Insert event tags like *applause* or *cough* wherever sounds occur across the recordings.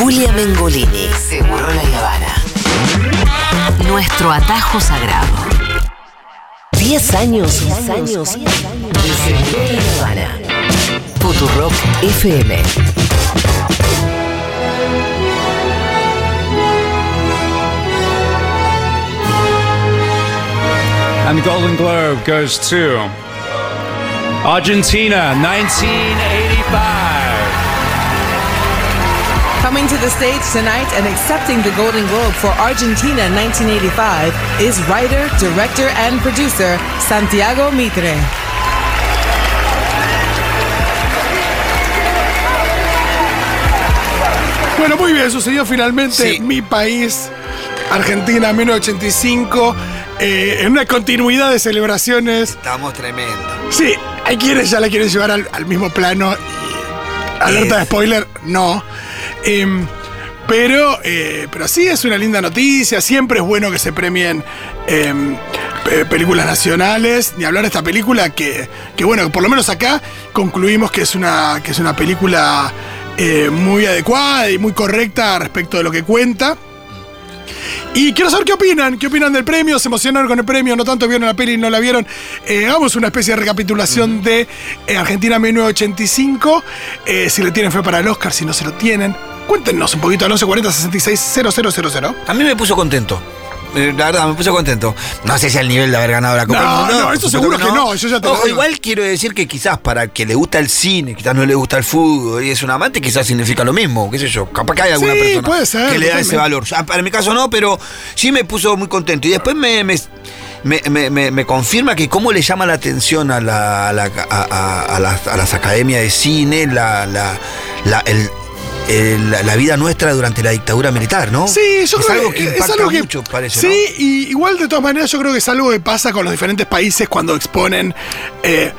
Julia Mengolini. Seguro la Habana. Nuestro atajo sagrado. 10 años, 10 años de Seguro la Habana. Futurock FM. And the Golden Globe goes to Argentina, 1985. Coming to the stage tonight and accepting the Golden Globe for Argentina 1985 is writer, director, and producer Santiago Mitre. Bueno, muy bien, sucedió finalmente Sí. mi país, Argentina, 1985, eh, en una continuidad de celebraciones. Estamos tremendos. Sí, hay quienes ya la quieren llevar al, al mismo plano y alerta de Es- spoiler, no. Em, pero, eh, pero sí es una linda noticia, siempre es bueno que se premien em, pe- películas nacionales, ni hablar de esta película que, que bueno, por lo menos acá concluimos que es una, que es una película eh, muy adecuada y muy correcta respecto de lo que cuenta. Y quiero saber qué opinan, qué opinan del premio, se emocionaron con el premio, no tanto vieron la peli y no la vieron. Eh, hagamos una especie de recapitulación de Argentina 1985, eh, si le tienen fe para el Oscar, si no se lo tienen. Cuéntenos un poquito al 1140 66 000. A mí me puso contento. Eh, La verdad, me puso contento. No sé si al nivel de haber ganado la Copa No, del Mundo. no, eso seguro que no, yo ya te lo Ojo, digo. igual quiero decir que quizás para el que le gusta el cine, quizás no le gusta el fútbol y es un amante, quizás significa lo mismo, qué sé yo. Capaz que hay alguna Sí, persona puede ser, que le da ese valor. Ya, para mi caso no, pero sí me puso muy contento. Y después me, me, me- me- me- me confirma que cómo le llama la atención a, la- a la- a- a- a las, academias de cine la- el- el- la- la vida nuestra durante la dictadura militar, ¿no? Sí, yo es creo algo que, que es algo que mucho, parece. Sí, ¿no? y igual de todas maneras yo creo que es algo que pasa con los diferentes países cuando exponen eh,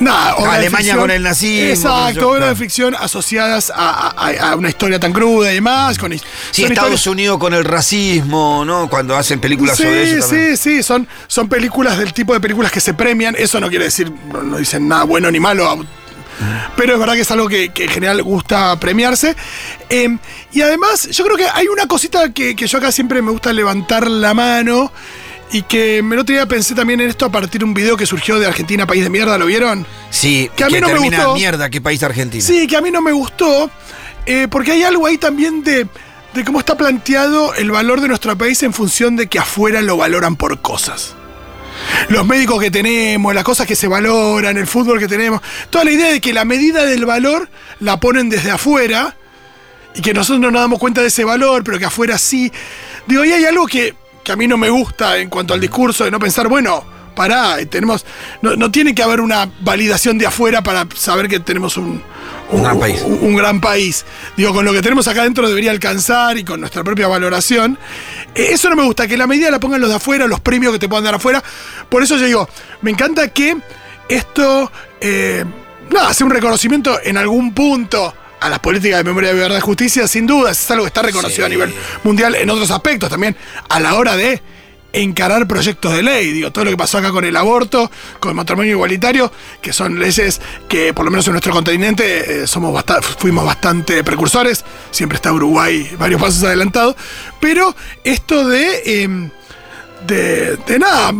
nada, obras de Alemania con el nazismo, Exacto, obras de claro. ficción asociadas a, a- a una historia tan cruda y demás. Con, Sí, Estados historias- Unidos con el racismo, ¿no? Cuando hacen películas Sí, sobre eso también. sí, sí, son, son películas del tipo de películas que se premian. Eso no quiere decir, no, no dicen nada bueno ni malo. Pero es verdad que es algo que, que en general gusta premiarse. Eh, y además, yo creo que hay una cosita que, que yo acá siempre me gusta levantar la mano. Y que me el otro día pensé también en esto a partir de un video que surgió de Argentina, país de mierda, ¿lo vieron? Sí, Que a mí no me gustó. mierda, qué país Argentina. Sí, que a mí no me gustó, eh, porque hay algo ahí también de, de cómo está planteado el valor de nuestro país en función de que afuera lo valoran por cosas. Los médicos que tenemos, las cosas que se valoran, el fútbol que tenemos, toda la idea de que la medida del valor la ponen desde afuera y que nosotros no nos damos cuenta de ese valor, pero que afuera sí. Digo, y hay algo que, que a mí no me gusta en cuanto al discurso de no pensar, bueno, pará, tenemos. No, no tiene que haber una validación de afuera para saber que tenemos un, Un gran país. un- un gran país. Digo, con lo que tenemos acá adentro debería alcanzar y con nuestra propia valoración. Eso no me gusta, que la medida la pongan los de afuera, los premios que te puedan dar afuera. Por eso yo digo, me encanta que esto, eh, nada, sea un reconocimiento en algún punto a las políticas de memoria de verdad y justicia, sin duda, es algo que está reconocido Sí. a nivel mundial en otros aspectos también, a la hora de encarar proyectos de ley. Digo, todo lo que pasó acá con el aborto, con el matrimonio igualitario, que son leyes que por lo menos en nuestro continente eh, somos fuimos bastante precursores, siempre está Uruguay varios pasos adelantado, pero esto de, em, de, de nada,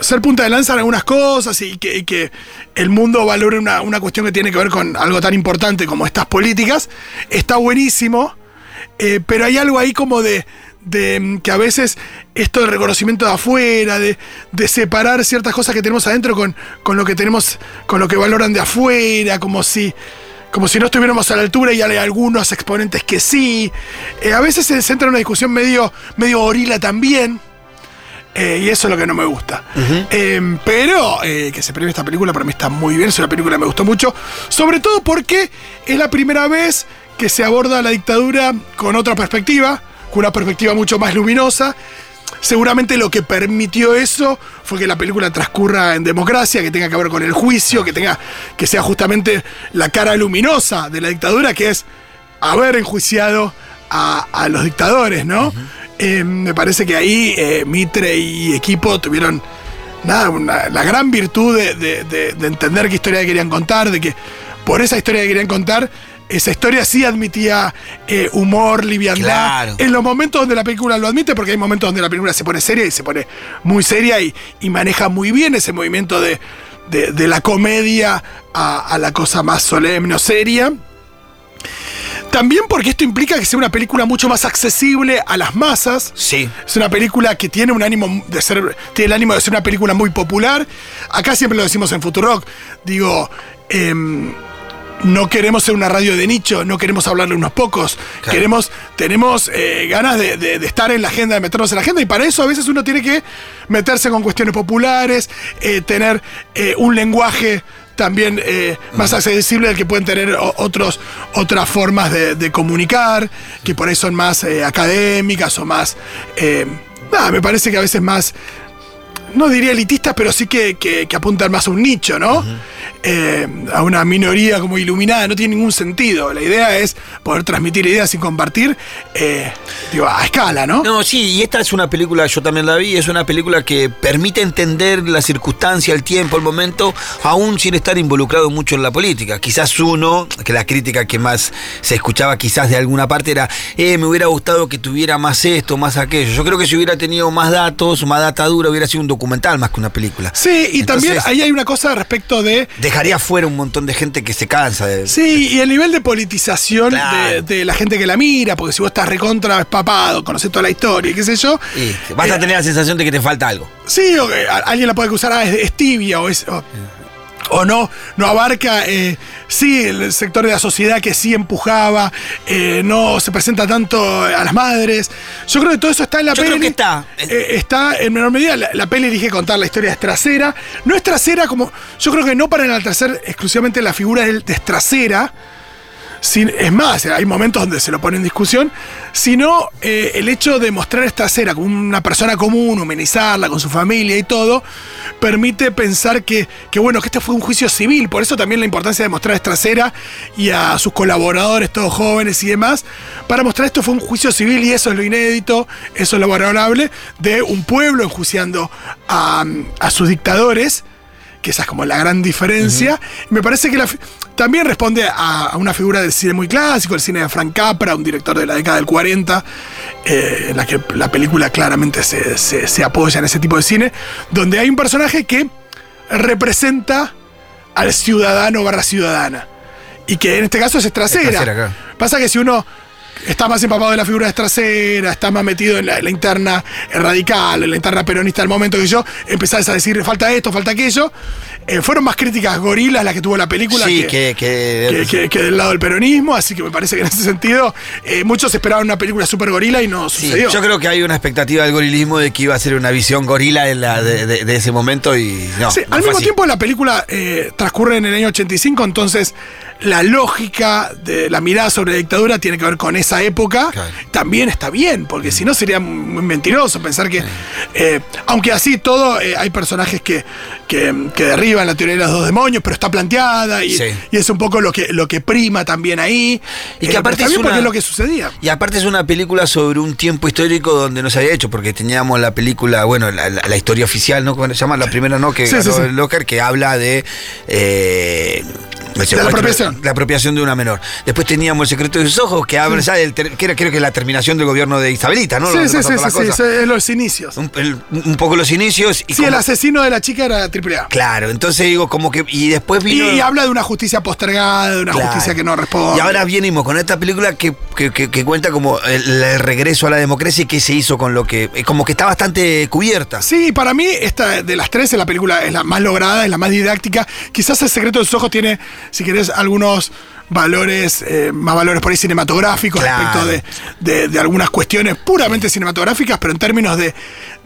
ser punta de lanza en algunas cosas y que, y que el mundo valore una, una cuestión que tiene que ver con algo tan importante como estas políticas, está buenísimo. Eh, pero hay algo ahí como de, de, mm, que a veces esto del reconocimiento de afuera, de, de separar ciertas cosas que tenemos adentro con, con lo que tenemos, con lo que valoran de afuera, como si, como si no estuviéramos a la altura y hay algunos exponentes que sí. Eh, a veces se centra en una discusión medio, medio gorila también. Eh, y eso es lo que no me gusta. Eh, pero eh, que se premie esta película para mí está muy bien. Es una película que me gustó mucho. Sobre todo porque es la primera vez que se aborda la dictadura con otra perspectiva, con una perspectiva mucho más luminosa. Seguramente lo que permitió eso fue que la película transcurra en democracia, que tenga que ver con el juicio, que tenga que sea justamente la cara luminosa de la dictadura, que es haber enjuiciado a, a los dictadores, ¿no? Eh, me parece que ahí eh, Mitre y equipo tuvieron nada, una- la gran virtud de, de- de- de entender qué historia querían contar, de que por esa historia que querían contar esa historia sí admitía eh, humor, liviandad. Claro. En los momentos donde la película lo admite, porque hay momentos donde la película se pone seria y se pone muy seria y, y maneja muy bien ese movimiento de, de- de la comedia a, a la cosa más solemne o seria. También porque esto implica que sea una película mucho más accesible a las masas. Sí. Es una película que tiene un ánimo de ser, tiene el ánimo de ser una película muy popular. Acá siempre lo decimos en Futurock. Digo, em, no queremos ser una radio de nicho, no queremos hablarle a unos pocos. Claro. Queremos, tenemos eh, ganas de, de- de estar en la agenda, de meternos en la agenda, y para eso a veces uno tiene que meterse con cuestiones populares, eh, tener eh, un lenguaje también eh, más accesible al que pueden tener otros, otras formas de, de comunicar, que por ahí son más eh, académicas o más. eh, nada, me parece que a veces más. No diría elitistas, pero sí que, que- que apuntan más a un nicho, ¿no? Eh, a una minoría como iluminada, no tiene ningún sentido. La idea es poder transmitir ideas y compartir, eh, digo, a escala, ¿no? No, sí, y esta es una película, yo también la vi, es una película que permite entender la circunstancia, el tiempo, el momento, aún sin estar involucrado mucho en la política. Quizás uno, que la crítica que más se escuchaba quizás de alguna parte era, eh, me hubiera gustado que tuviera más esto, más aquello. Yo creo que si hubiera tenido más datos, más data dura, hubiera sido un documental más que una película. Sí, y también ahí hay una cosa respecto de. Dejaría fuera un montón de gente que se cansa de... Sí, y el nivel de politización Claro. de, de la gente que la mira, porque si vos estás recontra papado, conoces toda la historia y qué sé yo. Y vas a eh, tener la sensación de que te falta algo. Sí, o que alguien la puede acusar, ah, es, es tibia o es. O, o no, no abarca, eh, sí, el sector de la sociedad que sí empujaba, eh, no se presenta tanto a las madres. Yo creo que todo eso está en la Yo peli. creo que está. Eh, está en menor medida. La, la peli elige contar la historia es trasera. No es trasera como. Yo creo que no para enaltecer exclusivamente la figura del de trasera. Es más, hay momentos donde se lo pone en discusión, sino eh, el hecho de mostrar esta trasera como una persona común, humanizarla con su familia y todo, permite pensar que, bueno, que este fue un juicio civil, por eso también la importancia de mostrar a trasera y a sus colaboradores, todos jóvenes y demás, para mostrar esto fue un juicio civil y eso es lo inédito, eso es lo valorable, de un pueblo enjuiciando a sus dictadores que esa es como la gran diferencia. Me parece que la también responde a, a una figura del cine muy clásico, el cine de Frank Capra, un director de la década del 40, eh, en la que la película claramente se, se- se apoya en ese tipo de cine, donde hay un personaje que representa al ciudadano barra ciudadana. Y que en este caso es trasera. Pasa que si uno está más empapado de la figura de trasera, está más metido en la, en la interna radical, en la interna peronista del momento que yo, empezás a decir falta esto, falta aquello. Eh, fueron más críticas gorilas las que tuvo la película Sí, que, que... del lado del peronismo, así que me parece que en ese sentido eh, muchos esperaban una película súper gorila y no Sí, sucedió. yo creo que hay una expectativa del gorilismo de que iba a ser una visión gorila de, la- de- de- de ese momento y no. Sí, no al mismo así. tiempo la película eh, transcurre en el año 85, entonces la lógica de la mirada sobre la dictadura tiene que ver con esa época. Claro. También está bien, porque si no sería muy mentiroso pensar que, eh, aunque así todo, eh, hay personajes que, que, que derriban la teoría de los dos demonios, pero está planteada y, Sí. y es un poco lo que, lo que prima también ahí. Y que Eh, aparte es una- es lo que sucedía. Y aparte es una película sobre un tiempo histórico donde no se había hecho, porque teníamos la película, bueno, la, la- la historia oficial, ¿no? ¿Cómo se llama? La primera, ¿no? Que Sí, ganó sí, Oscar, que habla de... secuestro- apropiación. La apropiación de una menor. Después teníamos El secreto de sus ojos, que habla ya del que era creo que la terminación del gobierno de Isabelita, ¿no? Sí, Donde sí, sí, sí, la sí, sí, los inicios. Un, el- un poco los inicios y Sí, el asesino de la chica era AAA. Claro, entonces digo, como que. Y después vino. y habla de una justicia postergada, de una Claro. justicia que no responde. Y ahora venimos con esta película que, que- que- que cuenta como el, el regreso a la democracia y qué se hizo con lo que. eh, Como que está bastante cubierta. Sí, para mí, esta de las tres, la película es la más lograda, es la más didáctica. Quizás El secreto de sus ojos tiene, si querés, algunos valores, eh, más valores por ahí cinematográficos Claro. respecto de, de- de algunas cuestiones puramente cinematográficas, pero en términos de,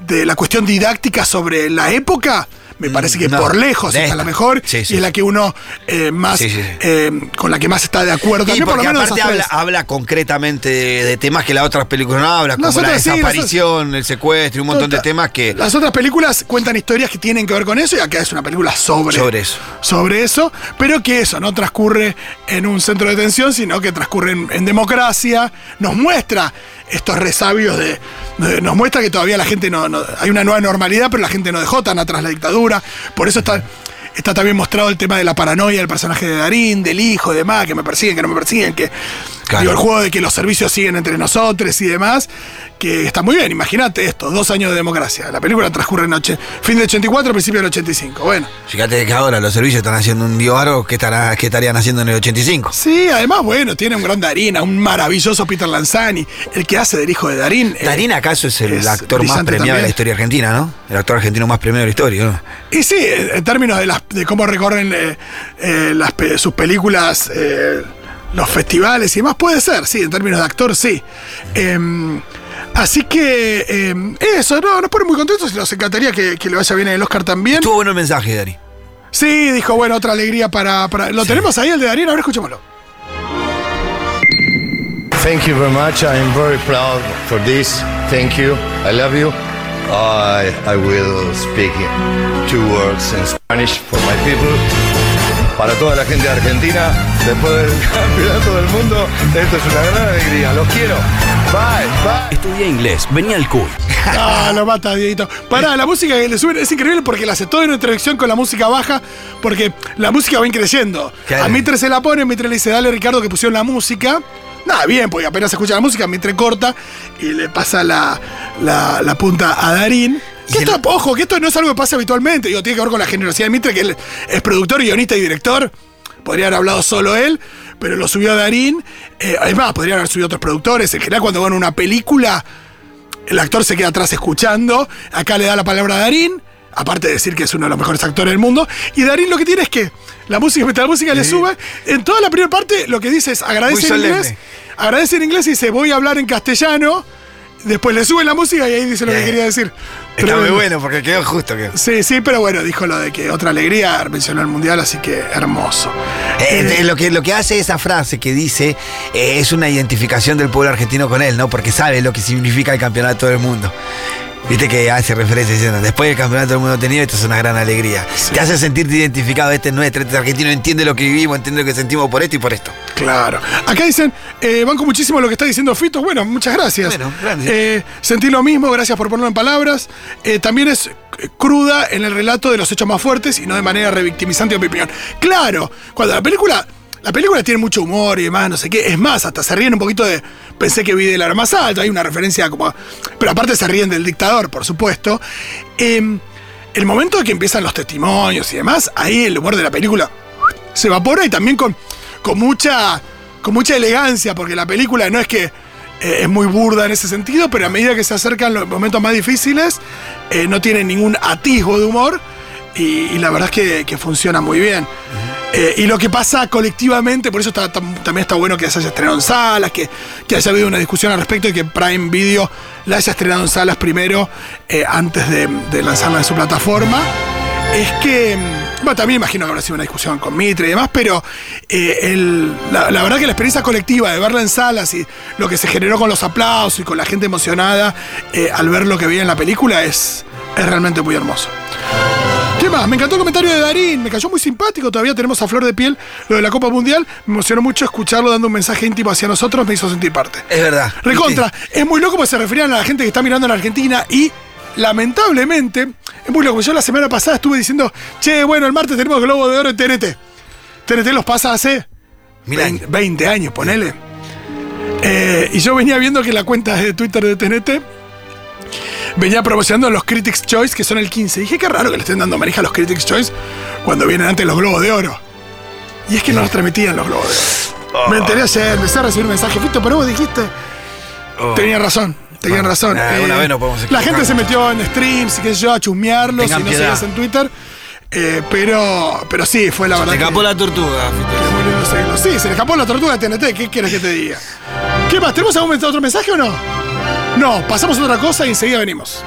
de la cuestión didáctica sobre la época, me parece que no, por lejos esta. la mejor Sí, sí. y es la que uno eh, más, eh, con la que más está de acuerdo. También por lo porque menos aparte habla, concretamente de, de temas que las otras películas no hablan, como la desaparición, el secuestro y un montón de temas que. Las otras películas cuentan historias que tienen que ver con eso y acá es una película sobre, Sobre eso. sobre eso, pero que eso no transcurre en un centro de detención, sino que transcurre en, en democracia, nos muestra estos resabios de, de- nos muestra que todavía la gente no, no- hay una nueva normalidad, pero la gente no dejó tan atrás la dictadura, por eso está está también mostrado el tema de la paranoia del personaje de Darín, del hijo, demás, que me persiguen, que no me persiguen, que Claro. digo, el juego de que los servicios siguen entre nosotros y demás, que está muy bien, imagínate esto, dos años de democracia. La película transcurre en fin de 84, principio del 85. Bueno. Fíjate que ahora los servicios están haciendo un diálogo que, estará, que estarían haciendo en el 85. Sí, además, bueno, tiene un gran Darín, un maravilloso Peter Lanzani, el que hace del hijo de Darín. eh, Darín acaso es el es actor más premiado de la historia argentina, ¿no? El actor argentino más premiado de la historia, ¿no? Y sí, en términos de, las, de cómo recorren eh, eh, las sus películas, los festivales y demás, puede ser, sí, en términos de actor, sí. Em, así que em, eso, no, nos pone muy contentos y nos encantaría que, que le vaya bien en el Oscar también. Estuvo bueno el mensaje, Dari. Sí, dijo, bueno, otra alegría para... para- ¿Lo tenemos ahí, el de Darín? Ahora escuchémoslo. Thank you very much. I am very proud for this. Thank you. I love you. I, I will speak two words in Spanish for my people. Para toda la gente de Argentina, después del *laughs* campeonato del mundo, esto es una gran alegría. Los quiero. Bye, bye. Estudia inglés, venía al cool. *laughs* Ah, lo mata, Dieguito. Pará, la música que le suben es increíble porque la hace todo en una introducción con la música baja, porque la música va creciendo. A Mitre se la pone, Mitre le dice, dale Ricardo que pusieron la música. Nada, bien, porque apenas escucha la música, Mitre corta y le pasa la, la- la punta a Darín. Que el- esto, ojo, que esto no es algo que pasa habitualmente, digo, tiene que ver con la generosidad de Mitre, que él es productor, guionista y director. Podría haber hablado solo él, pero lo subió a Darín. Eh, es más, podrían haber subido otros productores. En general, cuando van a una película, el actor se queda atrás escuchando. Acá le da la palabra a Darín, aparte de decir que es uno de los mejores actores del mundo. Y Darín lo que tiene es que la música, la música le sube, en toda la primera parte lo que dice es agradece en inglés. Agradece en inglés y dice voy a hablar en castellano. Después le sube la música y ahí dice lo que Bien. quería decir. Está muy Tremendo. bueno porque quedó justo. Sí, sí, pero bueno, dijo lo de que otra alegría, mencionó el mundial, así que hermoso. Eh, eh, lo, que, lo que hace esa frase que dice eh, es una identificación del pueblo argentino con él, ¿no? Porque sabe lo que significa el campeonato del mundo. Viste que hace referencia diciendo, después del campeonato del mundo tenido, esto es una gran alegría. Te hace sentirte identificado, este es nuestro, este es argentino, entiende lo que vivimos, entiende lo que sentimos por esto y por esto. Claro. Acá dicen, eh, banco muchísimo lo que está diciendo Fito. Bueno, muchas gracias. Bueno, gracias. Eh, sentí lo mismo, gracias por ponerlo en palabras. Eh, también es cruda en el relato de los hechos más fuertes y no de manera revictimizante, en mi opinión. Claro, cuando la película. La película tiene mucho humor y demás, no sé qué. Es más, hasta se ríen un poquito de. Pensé que vi de la arma más alto, hay una referencia como. Pero aparte se ríen del dictador, por supuesto. Em, el momento que empiezan los testimonios y demás, ahí el humor de la película se evapora y también con, con mucha con mucha elegancia, porque la película no es que eh, es muy burda en ese sentido, pero a medida que se acercan los momentos más difíciles, eh, no tiene ningún atisbo de humor y, la verdad es que funciona muy bien. Eh, y lo que pasa colectivamente, por eso también está bueno que se haya estrenado en salas, que, que haya habido una discusión al respecto y que Prime Video la haya estrenado en salas primero eh, antes de, lanzarla en su plataforma. Es que, bueno, también imagino que habrá sido una discusión con Mitre y demás, pero eh, la, la verdad que la experiencia colectiva de verla en salas y lo que se generó con los aplausos y con la gente emocionada al ver lo que veía en la película es, es realmente muy hermoso. ¿Qué más? Me encantó el comentario de Darín, me cayó muy simpático, todavía tenemos a flor de piel lo de la Copa Mundial, me emocionó mucho escucharlo dando un mensaje íntimo hacia nosotros, me hizo sentir parte. Es verdad. Recontra, es muy loco porque se referían a la gente que está mirando en Argentina y lamentablemente, es muy loco. Yo la semana pasada estuve diciendo, che, bueno, el martes tenemos Globo de Oro en TNT. TNT los pasa hace Mil 20, años. 20 años, ponele. Eh, y yo venía viendo que la cuenta de Twitter de TNT venía promocionando los Critics Choice, que son el 15. dije, qué raro que le estén dando manija a los Critics Choice cuando vienen antes los Globos de Oro. Y es que no los transmitían los Globos de Oro. Me enteré ayer, empecé a recibir mensajes. Fito, pero vos dijiste. Tenía razón, tenían Bueno, razón. Eh, una vez no podemos la gente se metió en streams y qué sé yo, a chusmearlos Tengan y no seguías en Twitter. Eh, pero, pero sí, fue la verdad. Que- escapó la tortuga, Fito. Sí, se le escapó la tortuga de TNT. ¿Qué quieres que te diga? ¿Qué más? ¿Tenemos algún otro mensaje o no? No, pasamos a otra cosa y enseguida venimos.